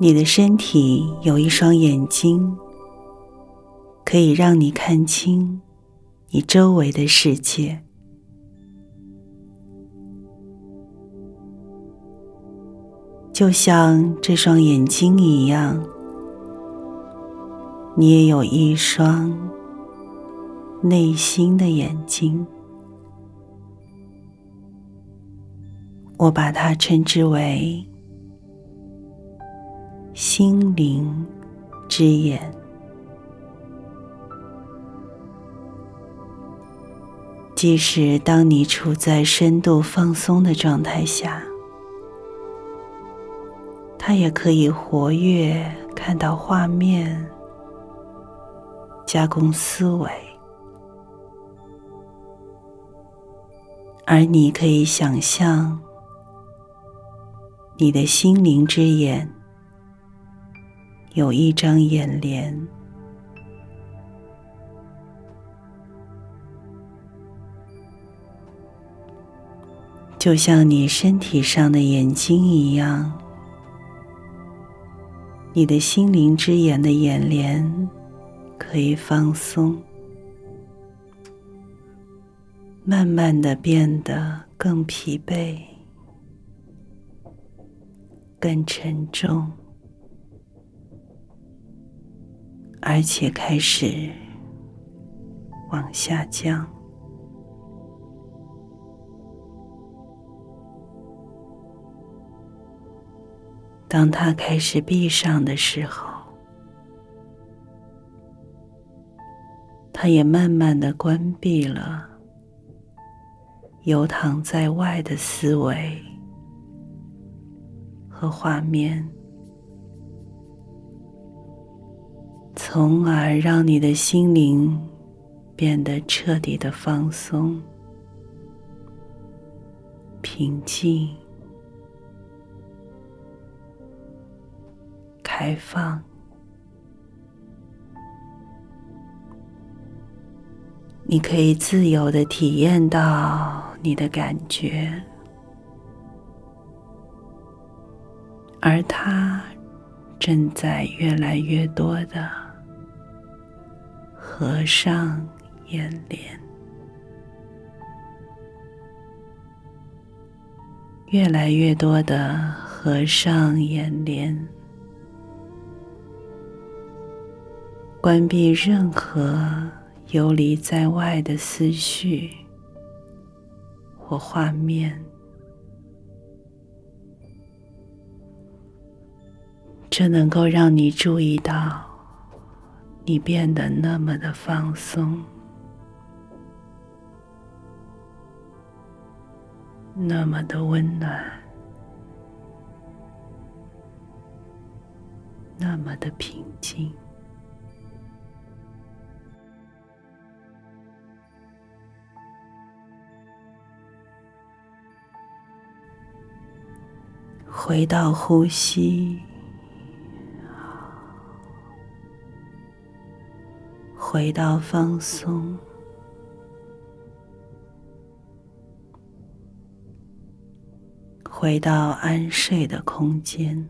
你的身体有一双眼睛，可以让你看清你周围的世界。就像这双眼睛一样，你也有一双内心的眼睛。我把它称之为心灵之眼。即使当你处在深度放松的状态下，它也可以活跃，看到画面，加工思维，而你可以想象。你的心灵之眼有一张眼帘，就像你身体上的眼睛一样。你的心灵之眼的眼帘可以放松，慢慢的变得更疲惫。更沉重，而且开始往下降。当它开始闭上的时候，它也慢慢的关闭了游荡在外的思维。和画面，从而让你的心灵变得彻底的放松、平静、开放。你可以自由的体验到你的感觉。而它正在越来越多的合上眼帘，越来越多的合上眼帘，关闭任何游离在外的思绪。或画面。这能够让你注意到，你变得那么的放松，那么的温暖，那么的平静。回到呼吸。回到放松，回到安睡的空间。